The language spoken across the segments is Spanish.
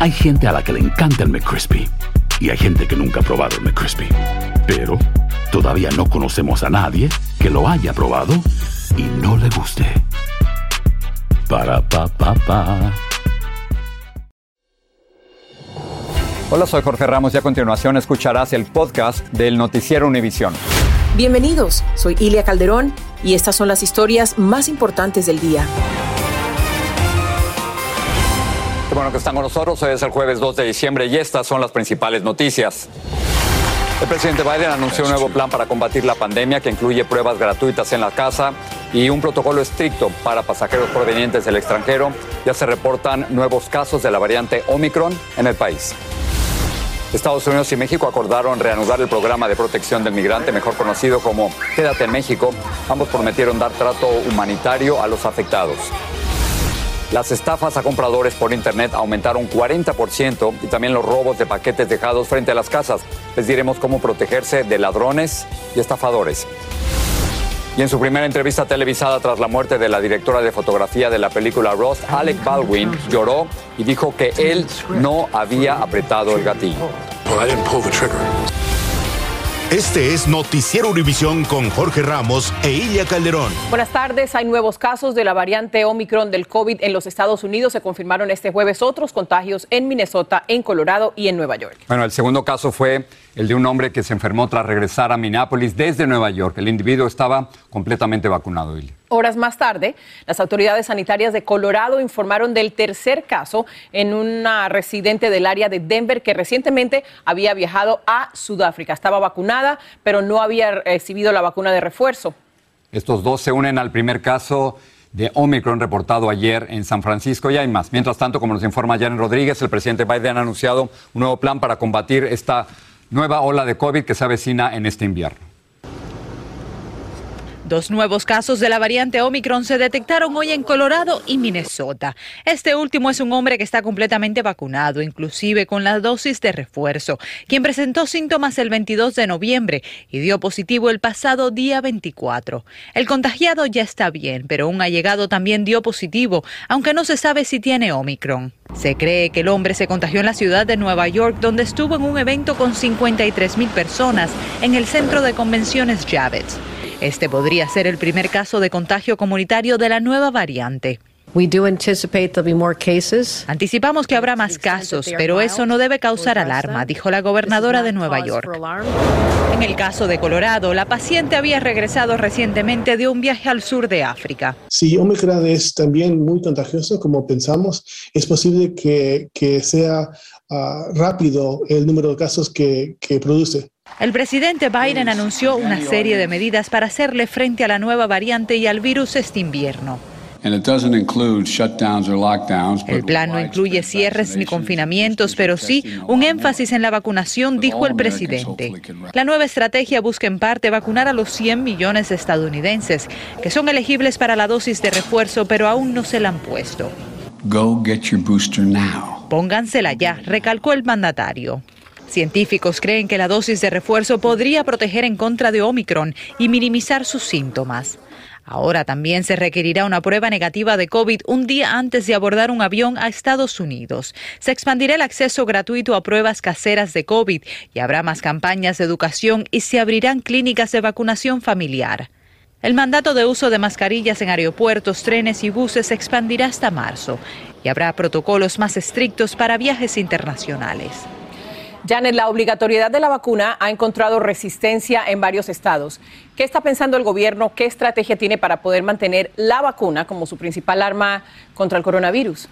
Hay gente a la que le encanta el McCrispy. Y hay gente que nunca ha probado el McCrispy. Pero todavía no conocemos a nadie que lo haya probado y no le guste. Para, pa, pa, pa. Hola, soy Jorge Ramos y a continuación escucharás el podcast del Noticiero Univisión. Bienvenidos, soy Ilia Calderón y estas son las historias más importantes del día. Qué bueno que están con nosotros. Hoy es el jueves 2 de diciembre y estas son las principales noticias. El presidente Biden anunció un nuevo plan para combatir la pandemia que incluye pruebas gratuitas en la casa y un protocolo estricto para pasajeros provenientes del extranjero. Ya se reportan nuevos casos de la variante Omicron en el país. Estados Unidos y México acordaron reanudar el programa de protección del migrante, mejor conocido como Quédate en México. Ambos prometieron dar trato humanitario a los afectados. Las estafas a compradores por Internet aumentaron 40% y también los robos de paquetes dejados frente a las casas. Les diremos cómo protegerse de ladrones y estafadores. Y en su primera entrevista televisada tras la muerte de la directora de fotografía de la película Rust, Alec Baldwin lloró y dijo que él no había apretado el gatillo. Este es Noticiero Univisión con Jorge Ramos e Ilia Calderón. Buenas tardes. Hay nuevos casos de la variante Omicron del COVID en los Estados Unidos. Se confirmaron este jueves otros contagios en Minnesota, en Colorado y en Nueva York. Bueno, el segundo caso fue el de un hombre que se enfermó tras regresar a Minneapolis desde Nueva York. El individuo estaba completamente vacunado, Ilia. Horas más tarde, las autoridades sanitarias de Colorado informaron del tercer caso en una residente del área de Denver que recientemente había viajado a Sudáfrica. Estaba vacunada, pero no había recibido la vacuna de refuerzo. Estos dos se unen al primer caso de Omicron reportado ayer en San Francisco y hay más. Mientras tanto, como nos informa Jan Rodríguez, el presidente Biden ha anunciado un nuevo plan para combatir esta nueva ola de COVID que se avecina en este invierno. Dos nuevos casos de la variante Omicron se detectaron hoy en Colorado y Minnesota. Este último es un hombre que está completamente vacunado, inclusive con la dosis de refuerzo, quien presentó síntomas el 22 de noviembre y dio positivo el pasado día 24. El contagiado ya está bien, pero un allegado también dio positivo, aunque no se sabe si tiene Omicron. Se cree que el hombre se contagió en la ciudad de Nueva York, donde estuvo en un evento con 53 mil personas en el centro de convenciones Javits. Este podría ser el primer caso de contagio comunitario de la nueva variante. Anticipamos que habrá más casos, pero eso no debe causar alarma, dijo la gobernadora de Nueva York. En el caso de Colorado, la paciente había regresado recientemente de un viaje al sur de África. Si Omicron es también muy contagioso, como pensamos, es posible que, que sea uh, rápido el número de casos que, que produce. El presidente Biden anunció una serie de medidas para hacerle frente a la nueva variante y al virus este invierno. El plan no incluye cierres ni confinamientos, pero sí un énfasis en la vacunación, dijo el presidente. La nueva estrategia busca en parte vacunar a los 100 millones de estadounidenses que son elegibles para la dosis de refuerzo, pero aún no se la han puesto. Póngansela ya, recalcó el mandatario. Científicos creen que la dosis de refuerzo podría proteger en contra de Omicron y minimizar sus síntomas. Ahora también se requerirá una prueba negativa de COVID un día antes de abordar un avión a Estados Unidos. Se expandirá el acceso gratuito a pruebas caseras de COVID y habrá más campañas de educación y se abrirán clínicas de vacunación familiar. El mandato de uso de mascarillas en aeropuertos, trenes y buses se expandirá hasta marzo y habrá protocolos más estrictos para viajes internacionales. Janet, la obligatoriedad de la vacuna ha encontrado resistencia en varios estados. ¿Qué está pensando el gobierno? ¿Qué estrategia tiene para poder mantener la vacuna como su principal arma contra el coronavirus?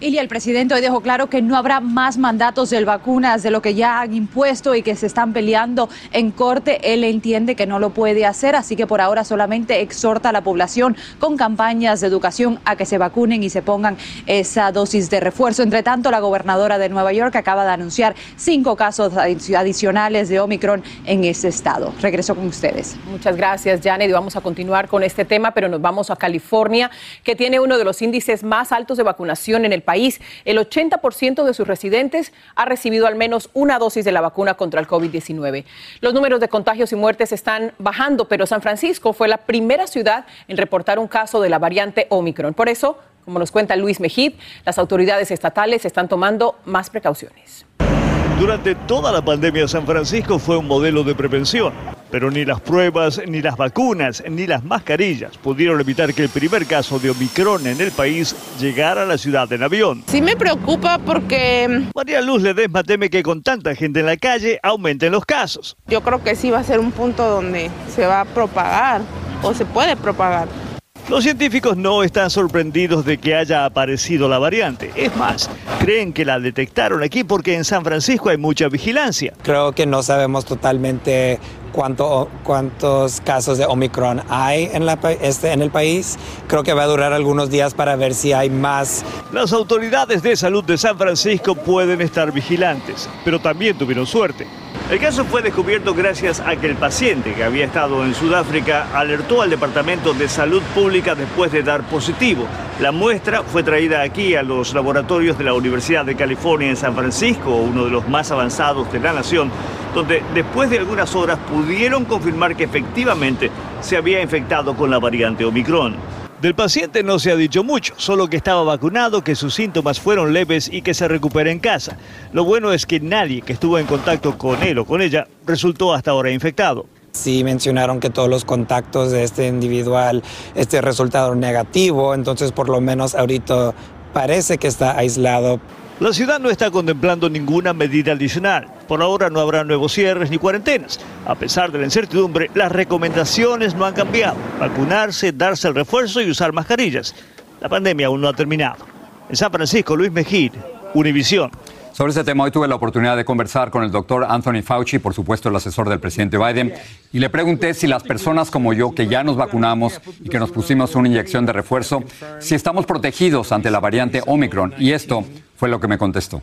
Y el presidente hoy dejó claro que no habrá más mandatos de vacunas de lo que ya han impuesto y que se están peleando en corte. Él entiende que no lo puede hacer, así que por ahora solamente exhorta a la población con campañas de educación a que se vacunen y se pongan esa dosis de refuerzo. Entre tanto, la gobernadora de Nueva York acaba de anunciar cinco casos adicionales de Omicron en ese estado. Regreso con ustedes. Muchas gracias, Janet. Vamos a continuar con este tema, pero nos vamos a California, que tiene uno de los índices más altos de vacunación en el país. El 80% de sus residentes ha recibido al menos una dosis de la vacuna contra el COVID-19. Los números de contagios y muertes están bajando, pero San Francisco fue la primera ciudad en reportar un caso de la variante Omicron. Por eso, como nos cuenta Luis Mejid, las autoridades estatales están tomando más precauciones. Durante toda la pandemia San Francisco fue un modelo de prevención, pero ni las pruebas, ni las vacunas, ni las mascarillas pudieron evitar que el primer caso de Omicron en el país llegara a la ciudad en avión. Sí me preocupa porque... María Luz Ledesma teme que con tanta gente en la calle aumenten los casos. Yo creo que sí va a ser un punto donde se va a propagar o se puede propagar. Los científicos no están sorprendidos de que haya aparecido la variante. Es más, creen que la detectaron aquí porque en San Francisco hay mucha vigilancia. Creo que no sabemos totalmente cuánto, cuántos casos de Omicron hay en, la, este, en el país. Creo que va a durar algunos días para ver si hay más. Las autoridades de salud de San Francisco pueden estar vigilantes, pero también tuvieron suerte. El caso fue descubierto gracias a que el paciente que había estado en Sudáfrica alertó al Departamento de Salud Pública después de dar positivo. La muestra fue traída aquí a los laboratorios de la Universidad de California en San Francisco, uno de los más avanzados de la nación, donde después de algunas horas pudieron confirmar que efectivamente se había infectado con la variante Omicron. Del paciente no se ha dicho mucho, solo que estaba vacunado, que sus síntomas fueron leves y que se recupera en casa. Lo bueno es que nadie que estuvo en contacto con él o con ella resultó hasta ahora infectado. Sí mencionaron que todos los contactos de este individual este resultado negativo, entonces por lo menos ahorita parece que está aislado. La ciudad no está contemplando ninguna medida adicional. Por ahora no habrá nuevos cierres ni cuarentenas. A pesar de la incertidumbre, las recomendaciones no han cambiado. Vacunarse, darse el refuerzo y usar mascarillas. La pandemia aún no ha terminado. En San Francisco, Luis Mejid, Univisión. Sobre este tema, hoy tuve la oportunidad de conversar con el doctor Anthony Fauci, por supuesto el asesor del presidente Biden, y le pregunté si las personas como yo, que ya nos vacunamos y que nos pusimos una inyección de refuerzo, si estamos protegidos ante la variante Omicron. Y esto fue lo que me contestó.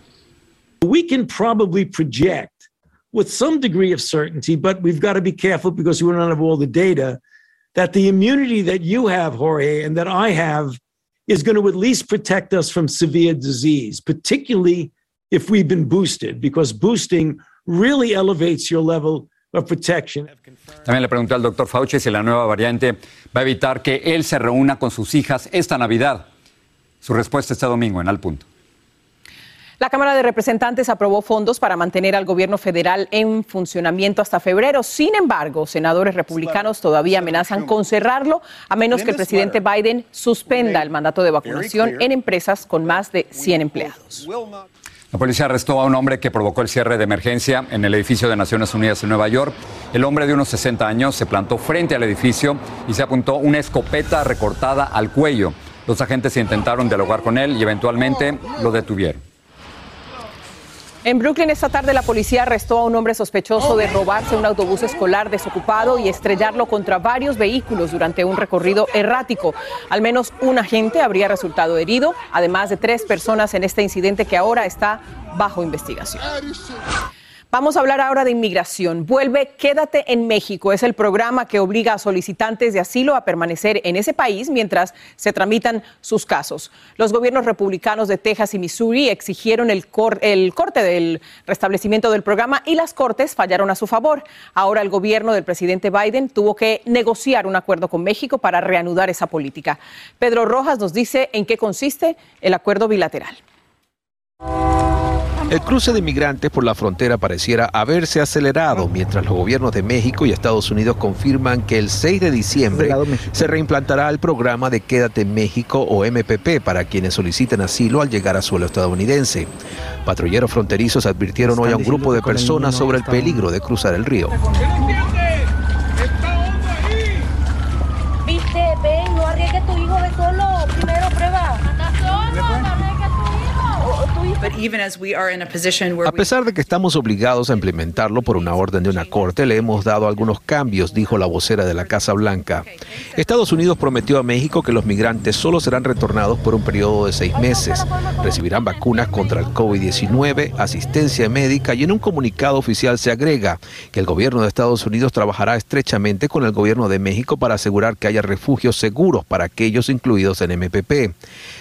We can probably project with some degree of certainty, but we've got to be careful because we don't have all the data, that the immunity that you have, Jorge, and that I have is going to at least protect us from severe disease, particularly if we've been boosted, because boosting really elevates your level of protection. También le pregunté al doctor Fauci si la nueva variante va a evitar que él se reúna con sus hijas esta Navidad. Su respuesta este domingo en Al Punto. La Cámara de Representantes aprobó fondos para mantener al gobierno federal en funcionamiento hasta febrero. Sin embargo, senadores republicanos todavía amenazan con cerrarlo a menos que el presidente Biden suspenda el mandato de vacunación en empresas con más de 100 empleados. La policía arrestó a un hombre que provocó el cierre de emergencia en el edificio de Naciones Unidas en Nueva York. El hombre de unos 60 años se plantó frente al edificio y se apuntó una escopeta recortada al cuello. Los agentes intentaron dialogar con él y eventualmente lo detuvieron. En Brooklyn esta tarde la policía arrestó a un hombre sospechoso de robarse un autobús escolar desocupado y estrellarlo contra varios vehículos durante un recorrido errático. Al menos un agente habría resultado herido, además de tres personas en este incidente que ahora está bajo investigación. Vamos a hablar ahora de inmigración. Vuelve Quédate en México. Es el programa que obliga a solicitantes de asilo a permanecer en ese país mientras se tramitan sus casos. Los gobiernos republicanos de Texas y Missouri exigieron el, el corte del restablecimiento del programa y las cortes fallaron a su favor. Ahora el gobierno del presidente Biden tuvo que negociar un acuerdo con México para reanudar esa política. Pedro Rojas nos dice en qué consiste el acuerdo bilateral. El cruce de inmigrantes por la frontera pareciera haberse acelerado mientras los gobiernos de México y Estados Unidos confirman que el 6 de diciembre se reimplantará el programa de Quédate en México o MPP para quienes soliciten asilo al llegar a suelo estadounidense. Patrulleros fronterizos advirtieron hoy a un grupo de personas sobre el peligro de cruzar el río. Viste, ven, no arriesgues tu hijo de solo. Primero prueba. A pesar de que estamos obligados a implementarlo por una orden de una corte, le hemos dado algunos cambios, dijo la vocera de la Casa Blanca. Estados Unidos prometió a México que los migrantes solo serán retornados por un periodo de seis meses. Recibirán vacunas contra el COVID-19, asistencia médica y en un comunicado oficial se agrega que el gobierno de Estados Unidos trabajará estrechamente con el gobierno de México para asegurar que haya refugios seguros para aquellos incluidos en MPP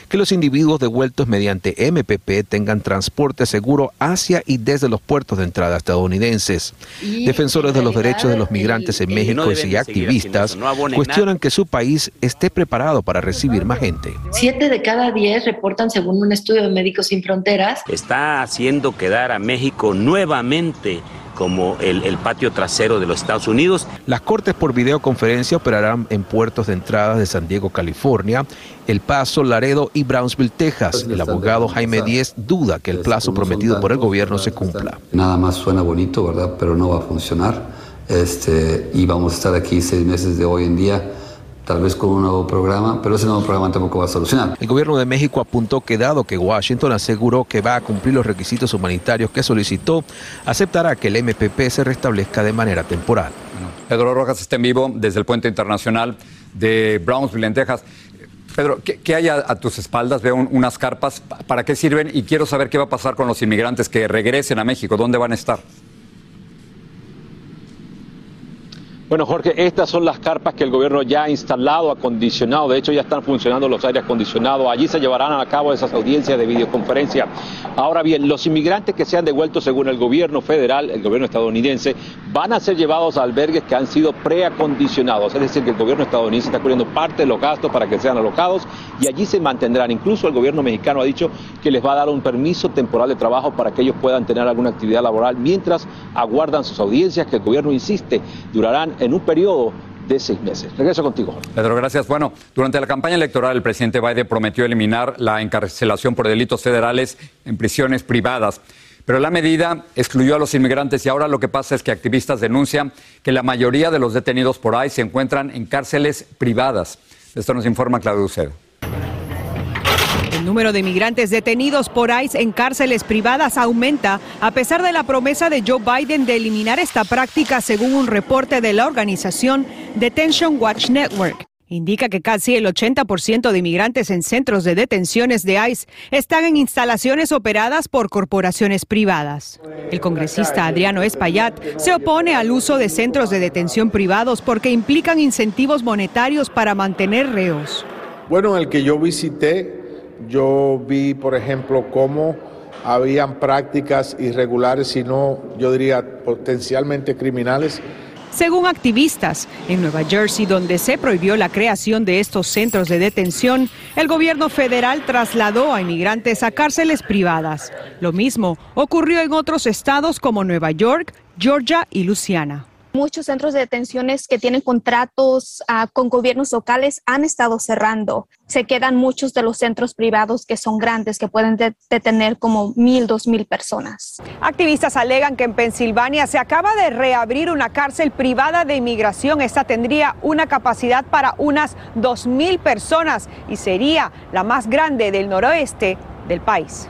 que los individuos devueltos mediante MPP tengan transporte seguro hacia y desde los puertos de entrada estadounidenses. Defensores de los derechos de los migrantes en México y activistas cuestionan que su país esté preparado para recibir más gente. Siete de cada diez reportan, según un estudio de Médicos Sin Fronteras, está haciendo quedar a México nuevamente como el, el, patio trasero de los Estados Unidos. Las cortes por videoconferencia operarán en puertos de entrada de San Diego, California, El Paso, Laredo y Brownsville, Texas. El abogado Jaime Díez duda que el plazo prometido por el gobierno se cumpla. Nada más suena bonito, ¿verdad? Pero no va a funcionar. Este, y vamos a estar aquí seis meses de hoy en día tal vez con un nuevo programa, pero ese nuevo programa tampoco va a solucionar. El gobierno de México apuntó que dado que Washington aseguró que va a cumplir los requisitos humanitarios que solicitó, aceptará que el MPP se restablezca de manera temporal. Pedro Rojas está en vivo desde el puente internacional de Brownsville, en Texas. Pedro, ¿qué, hay a, tus espaldas? Veo unas carpas. ¿Para qué sirven? Y quiero saber qué va a pasar con los inmigrantes que regresen a México. ¿Dónde van a estar? Bueno, Jorge, estas son las carpas que el gobierno ya ha instalado, acondicionado. De hecho, ya están funcionando los aires acondicionados. Allí se llevarán a cabo esas audiencias de videoconferencia. Ahora bien, los inmigrantes que sean devueltos según el gobierno federal, el gobierno estadounidense, van a ser llevados a albergues que han sido preacondicionados. Es decir, que el gobierno estadounidense está cubriendo parte de los gastos para que sean alocados y allí se mantendrán. Incluso el gobierno mexicano ha dicho que les va a dar un permiso temporal de trabajo para que ellos puedan tener alguna actividad laboral mientras aguardan sus audiencias, que el gobierno insiste durarán en un periodo de seis meses. Regreso contigo. Pedro, gracias. Bueno, durante la campaña electoral, el presidente Biden prometió eliminar la encarcelación por delitos federales en prisiones privadas. Pero la medida excluyó a los inmigrantes y ahora lo que pasa es que activistas denuncian que la mayoría de los detenidos por ahí se encuentran en cárceles privadas. Esto nos informa Claudio Uceda. Número de migrantes detenidos por ICE en cárceles privadas aumenta a pesar de la promesa de Joe Biden de eliminar esta práctica según un reporte de la organización Detention Watch Network. Indica que casi el 80% de inmigrantes en centros de detenciones de ICE están en instalaciones operadas por corporaciones privadas. El congresista Adriano Espaillat se opone al uso de centros de detención privados porque implican incentivos monetarios para mantener reos. Bueno, el que yo visité yo vi, por ejemplo, cómo habían prácticas irregulares, si no, yo diría, potencialmente criminales. Según activistas, en Nueva Jersey, donde se prohibió la creación de estos centros de detención, el gobierno federal trasladó a inmigrantes a cárceles privadas. Lo mismo ocurrió en otros estados como Nueva York, Georgia y Luisiana. Muchos centros de detenciones que tienen contratos ah, con gobiernos locales han estado cerrando. Se quedan muchos de los centros privados que son grandes, que pueden detener como mil, dos mil personas. Activistas alegan que en Pensilvania se acaba de reabrir una cárcel privada de inmigración. Esta tendría una capacidad para unas dos mil personas y sería la más grande del noroeste del país.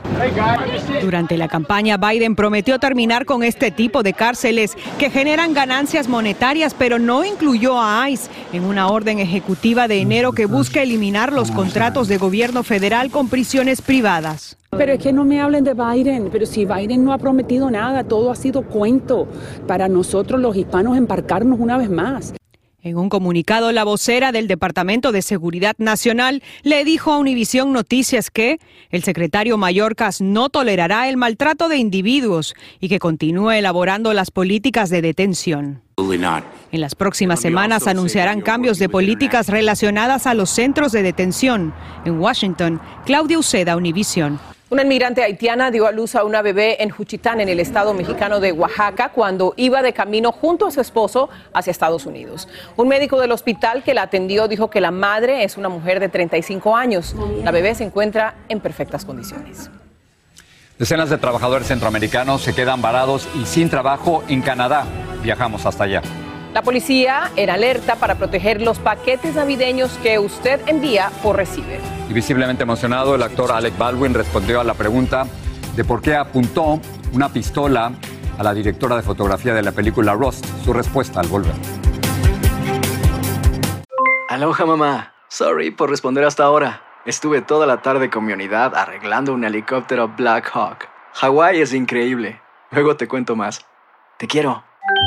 Durante la campaña, Biden prometió terminar con este tipo de cárceles que generan ganancias monetarias, pero no incluyó a ICE en una orden ejecutiva de enero que busca eliminar los contratos de gobierno federal con prisiones privadas. Pero es que no me hablen de Biden, pero si Biden no ha prometido nada, todo ha sido cuento para nosotros los hispanos embarcarnos una vez más. En un comunicado, la vocera del Departamento de Seguridad Nacional le dijo a Univisión Noticias que el secretario Mayorkas no tolerará el maltrato de individuos y que continúe elaborando las políticas de detención. En las próximas semanas anunciarán cambios de políticas relacionadas a los centros de detención. En Washington, Claudia Uceda, Univisión. Una inmigrante haitiana dio a luz a una bebé en Juchitán, en el estado mexicano de Oaxaca, cuando iba de camino junto a su esposo hacia Estados Unidos. Un médico del hospital que la atendió dijo que la madre es una mujer de 35 años. La bebé se encuentra en perfectas condiciones. Decenas de trabajadores centroamericanos se quedan varados y sin trabajo en Canadá. Viajamos hasta allá. La policía era alerta para proteger los paquetes navideños que usted envía o recibe. Y visiblemente emocionado, el actor Alec Baldwin respondió a la pregunta de por qué apuntó una pistola a la directora de fotografía de la película Rust. Su respuesta al volver. Aloha mamá. Sorry por responder hasta ahora. Estuve toda la tarde con mi unidad arreglando un helicóptero Black Hawk. Hawái es increíble. Luego te cuento más. Te quiero.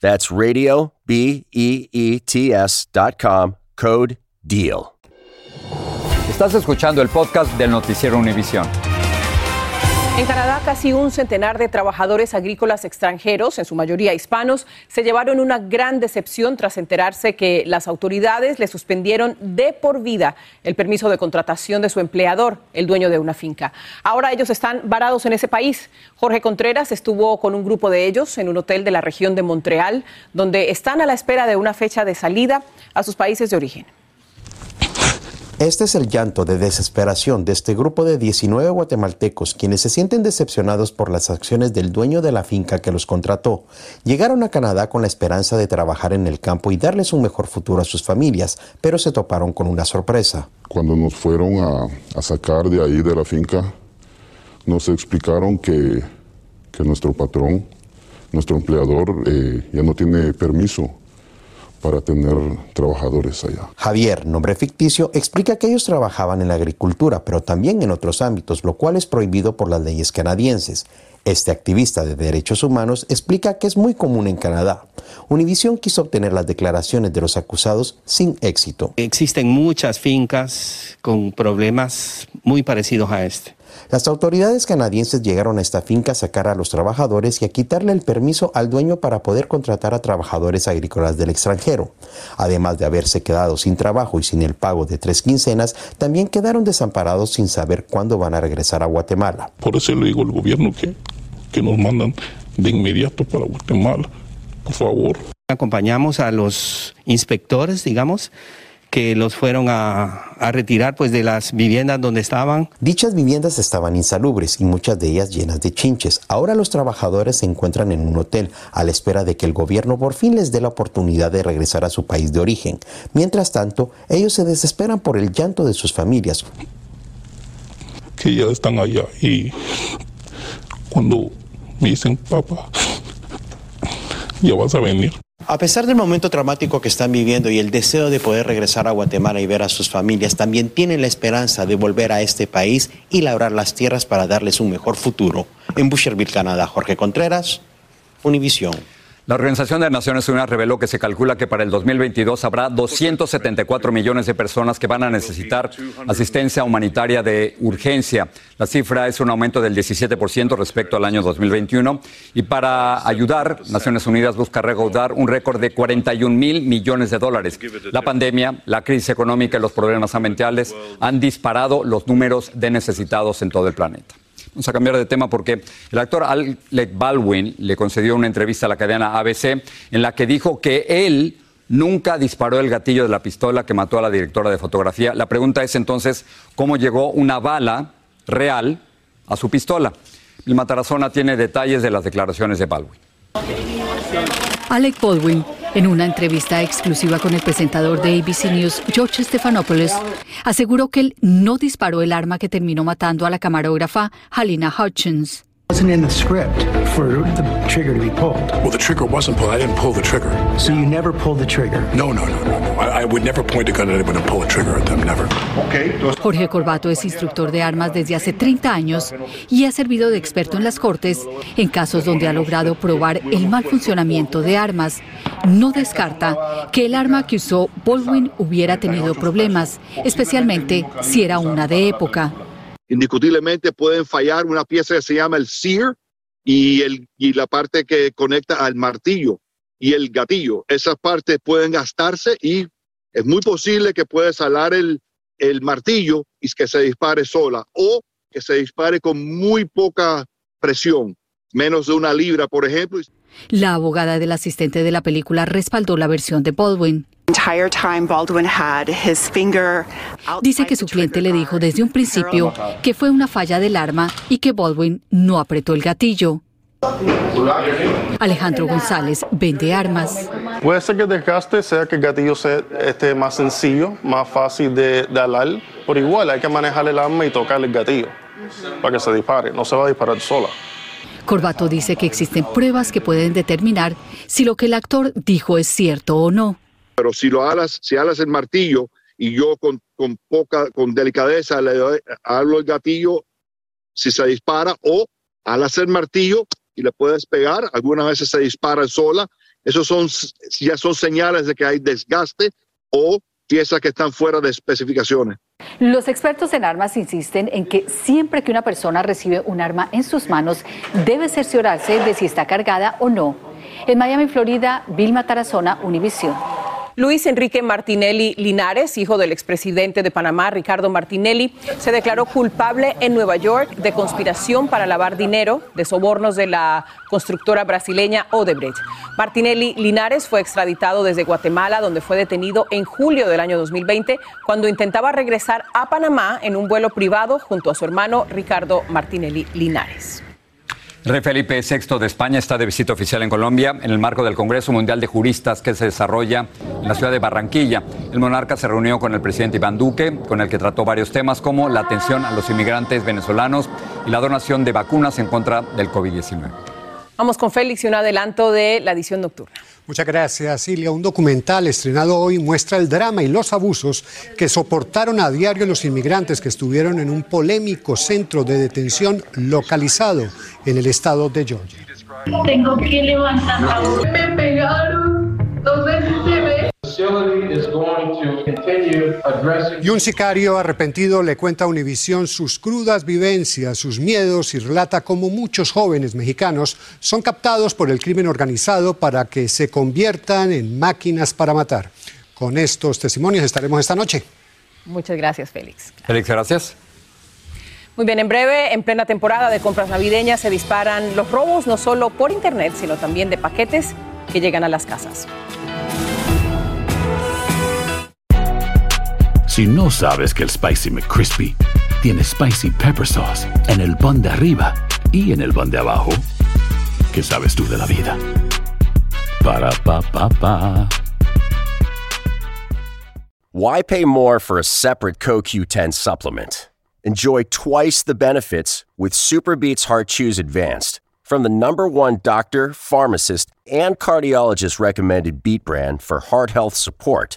That's radio, B E E T S dot com, code DEAL. Estás escuchando el podcast del Noticiero Univisión. En Canadá, casi un centenar de trabajadores agrícolas extranjeros, en su mayoría hispanos, se llevaron una gran decepción tras enterarse que las autoridades le suspendieron de por vida el permiso de contratación de su empleador, el dueño de una finca. Ahora ellos están varados en ese país. Jorge Contreras estuvo con un grupo de ellos en un hotel de la región de Montreal, donde están a la espera de una fecha de salida a sus países de origen. Este es el llanto de desesperación de este grupo de 19 guatemaltecos quienes se sienten decepcionados por las acciones del dueño de la finca que los contrató. Llegaron a Canadá con la esperanza de trabajar en el campo y darles un mejor futuro a sus familias, pero se toparon con una sorpresa. Cuando nos fueron a, sacar de ahí de la finca, nos explicaron que, que nuestro patrón, nuestro empleador, eh, ya no tiene permiso para tener trabajadores allá. Javier, nombre ficticio, explica que ellos trabajaban en la agricultura, pero también en otros ámbitos, lo cual es prohibido por las leyes canadienses. Este activista de derechos humanos explica que es muy común en Canadá. Univision quiso obtener las declaraciones de los acusados sin éxito. Existen muchas fincas con problemas muy parecidos a este. Las autoridades canadienses llegaron a esta finca a sacar a los trabajadores y a quitarle el permiso al dueño para poder contratar a trabajadores agrícolas del extranjero. Además de haberse quedado sin trabajo y sin el pago de tres quincenas, también quedaron desamparados sin saber cuándo van a regresar a Guatemala. Por eso le digo al gobierno que, que nos mandan de inmediato para Guatemala, por favor. Acompañamos a los inspectores, digamos, que los fueron a, a, retirar pues de las viviendas donde estaban. Dichas viviendas estaban insalubres y muchas de ellas llenas de chinches. Ahora los trabajadores se encuentran en un hotel a la espera de que el gobierno por fin les dé la oportunidad de regresar a su país de origen. Mientras tanto, ellos se desesperan por el llanto de sus familias. Que ya están allá y cuando me dicen, papá, ya vas a venir. A pesar del momento traumático que están viviendo y el deseo de poder regresar a Guatemala y ver a sus familias, también tienen la esperanza de volver a este país y labrar las tierras para darles un mejor futuro. En Boucherville, Canadá, Jorge Contreras, Univisión. La Organización de Naciones Unidas reveló que se calcula que para el 2022 habrá 274 millones de personas que van a necesitar asistencia humanitaria de urgencia. La cifra es un aumento del 17% respecto al año 2021. Y para ayudar, Naciones Unidas busca recaudar un récord de 41 mil millones de dólares. La pandemia, la crisis económica y los problemas ambientales han disparado los números de necesitados en todo el planeta. Vamos a cambiar de tema porque el actor Alec Baldwin le concedió una entrevista a la cadena ABC en la que dijo que él nunca disparó el gatillo de la pistola que mató a la directora de fotografía. La pregunta es entonces, ¿cómo llegó una bala real a su pistola? El Matarazona tiene detalles de las declaraciones de Baldwin. Alec Baldwin, en una entrevista exclusiva con el presentador de ABC News, George Stephanopoulos, aseguró que él no disparó el arma que terminó matando a la camarógrafa Halina Hutchins. Wasn't in the script for the trigger to be pulled. Well, the trigger wasn't pulled. I didn't pull the trigger. So you never pulled the trigger? No, no, no, no, no. I, I would never point a gun at anyone and pull a trigger at them. Never. Okay. Jorge Corbato es instructor de armas desde hace 30 años y ha servido de experto en las cortes en casos donde ha logrado probar el mal funcionamiento de armas. No descarta que el arma que usó Baldwin hubiera tenido problemas, especialmente si era una de época indiscutiblemente pueden fallar una pieza que se llama el sear y, el, y la parte que conecta al martillo y el gatillo. Esas partes pueden gastarse y es muy posible que pueda salar el, el martillo y que se dispare sola o que se dispare con muy poca presión, menos de una libra, por ejemplo. La abogada del asistente de la película respaldó la versión de Baldwin. Dice que su cliente le dijo desde un principio que fue una falla del arma y que Baldwin no apretó el gatillo. Alejandro González vende armas. Puede ser que el desgaste sea que el gatillo sea este, más sencillo, más fácil de, de alar, pero igual hay que manejar el arma y tocar el gatillo para que se dispare, no se va a disparar sola. Corbato dice que existen pruebas que pueden determinar si lo que el actor dijo es cierto o no pero si lo alas, si alas el martillo y yo con, poca, con delicadeza le doy, hablo el gatillo, si se dispara, o alas el martillo y le puedes pegar, algunas veces se dispara sola, esos son, ya son señales de que hay desgaste o piezas que están fuera de especificaciones. Los expertos en armas insisten en que siempre que una persona recibe un arma en sus manos, debe cerciorarse de si está cargada o no. En Miami, Florida, Vilma Tarazona, Univision. Luis Enrique Martinelli Linares, hijo del expresidente de Panamá, Ricardo Martinelli, se declaró culpable en Nueva York de conspiración para lavar dinero de sobornos de la constructora brasileña Odebrecht. Martinelli Linares fue extraditado desde Guatemala, donde fue detenido en julio del año 2020 cuando intentaba regresar a Panamá en un vuelo privado junto a su hermano Ricardo Martinelli Linares. Rey Felipe VI de España está de visita oficial en Colombia en el marco del Congreso Mundial de Juristas que se desarrolla en la ciudad de Barranquilla. El monarca se reunió con el presidente Iván Duque, con el que trató varios temas como la atención a los inmigrantes venezolanos y la donación de vacunas en contra del COVID-19. Vamos con Félix y un adelanto de la edición nocturna. Muchas gracias, Silvia. Un documental estrenado hoy muestra el drama y los abusos que soportaron a diario los inmigrantes que estuvieron en un polémico centro de detención localizado en el estado de Georgia. Tengo que levantar Me pegaron. No sé si se. Y un sicario arrepentido le cuenta a Univisión sus crudas vivencias, sus miedos y relata cómo muchos jóvenes mexicanos son captados por el crimen organizado para que se conviertan en máquinas para matar. Con estos testimonios estaremos esta noche. Muchas gracias, Félix. Félix, gracias. Muy bien, en breve, en plena temporada de compras navideñas, se disparan los robos no solo por Internet, sino también de paquetes que llegan a las casas. Si no sabes que el Spicy McCrispy tiene Spicy Pepper Sauce en el pan de arriba y en el pan de abajo, ¿qué sabes tú de la vida? Para, pa, pa, pa. Why pay more for a separate CoQ10 supplement? Enjoy twice the benefits with Superbeats Heart Chews Advanced from the number one doctor, pharmacist, and cardiologist recommended beat brand for heart health support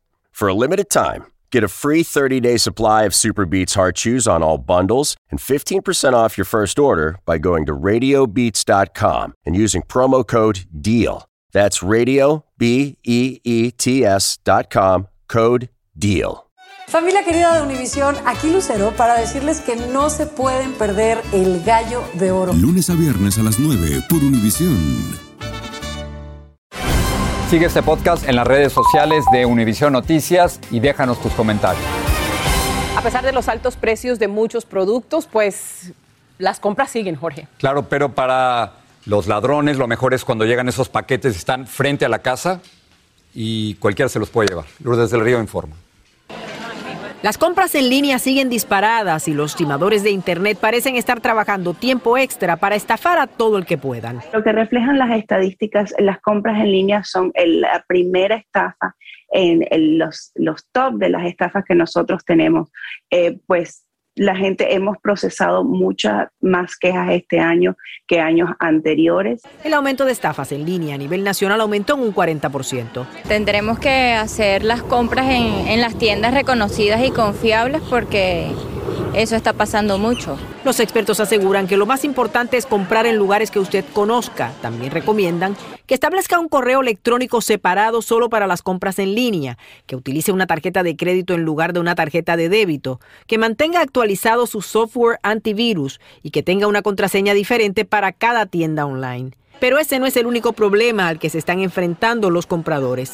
For a limited time, Get a free 30-day supply of Super Beats Heart Chews on all bundles and 15% off your first order by going to radiobeats.com and using promo code DEAL. That's radio b e e t s.com code DEAL. Familia querida de Univisión, aquí Lucero para decirles que no se pueden perder el gallo de oro. Lunes a viernes a las 9 por Univisión. Sigue este podcast en las redes sociales de Univision Noticias y déjanos tus comentarios. A pesar de los altos precios de muchos productos, pues las compras siguen, Jorge. Claro, pero para los ladrones lo mejor es cuando llegan esos paquetes, están frente a la casa y cualquiera se los puede llevar. Lourdes del Río informa. Las compras en línea siguen disparadas y los timadores de Internet parecen estar trabajando tiempo extra para estafar a todo el que puedan. Lo que reflejan las estadísticas, las compras en línea son la primera estafa en, los, los top de las estafas que nosotros tenemos. Eh, pues la gente hemos procesado muchas más quejas este año que años anteriores. El aumento de estafas en línea a nivel nacional aumentó en un 40%. Tendremos que hacer las compras en, en las tiendas reconocidas y confiables porque eso está pasando mucho. Los expertos aseguran que lo más importante es comprar en lugares que usted conozca. También recomiendan que establezca un correo electrónico separado solo para las compras en línea, que utilice una tarjeta de crédito en lugar de una tarjeta de débito, que mantenga actualizado su software antivirus y que tenga una contraseña diferente para cada tienda online. Pero ese no es el único problema al que se están enfrentando los compradores.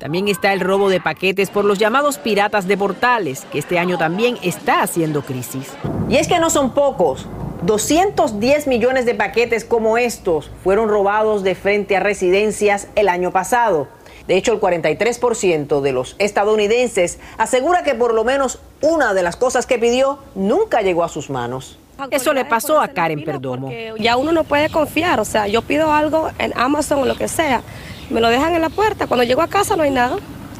También está el robo de paquetes por los llamados piratas de portales, que este año también está haciendo crisis. Y es que no son pocos. 210 millones de paquetes como estos fueron robados de frente a residencias el año pasado. De hecho, el 43% de los estadounidenses asegura que por lo menos una de las cosas que pidió nunca llegó a sus manos. Eso le pasó a Karen Perdomo. Ya uno no puede confiar, o sea, yo pido algo en Amazon o lo que sea, me lo dejan en la puerta, cuando llego a casa no hay nada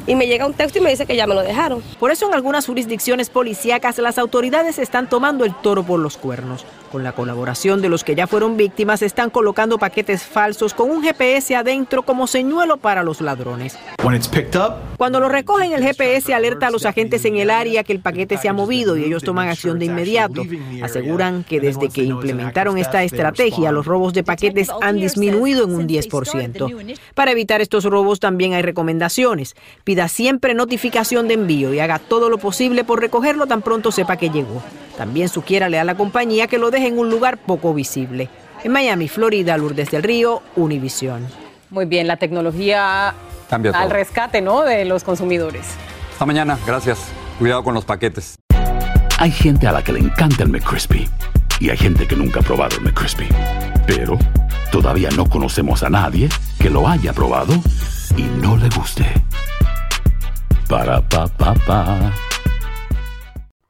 y me llega un texto y me dice que ya me lo dejaron. Por eso en algunas jurisdicciones policíacas las autoridades están tomando el toro por los cuernos. Con la colaboración de los que ya fueron víctimas, están colocando paquetes falsos con un GPS adentro como señuelo para los ladrones. Cuando lo recogen, el GPS alerta a los agentes en el área que el paquete se ha movido y ellos toman acción de inmediato. Aseguran que desde que implementaron esta estrategia, los robos de paquetes han disminuido en un 10%. Para evitar estos robos también hay recomendaciones. Pida siempre notificación de envío y haga todo lo posible por recogerlo tan pronto sepa que llegó. También sugiérale a la compañía que lo deje en un lugar poco visible. En Miami, Florida, Lourdes del Río, Univisión. Muy bien, la tecnología al rescate ¿no? de los consumidores. Hasta mañana, gracias. Cuidado con los paquetes. Hay gente a la que le encanta el McCrispy y hay gente que nunca ha probado el McCrispy. Pero todavía no conocemos a nadie que lo haya probado y no le guste. Para pa pa pa.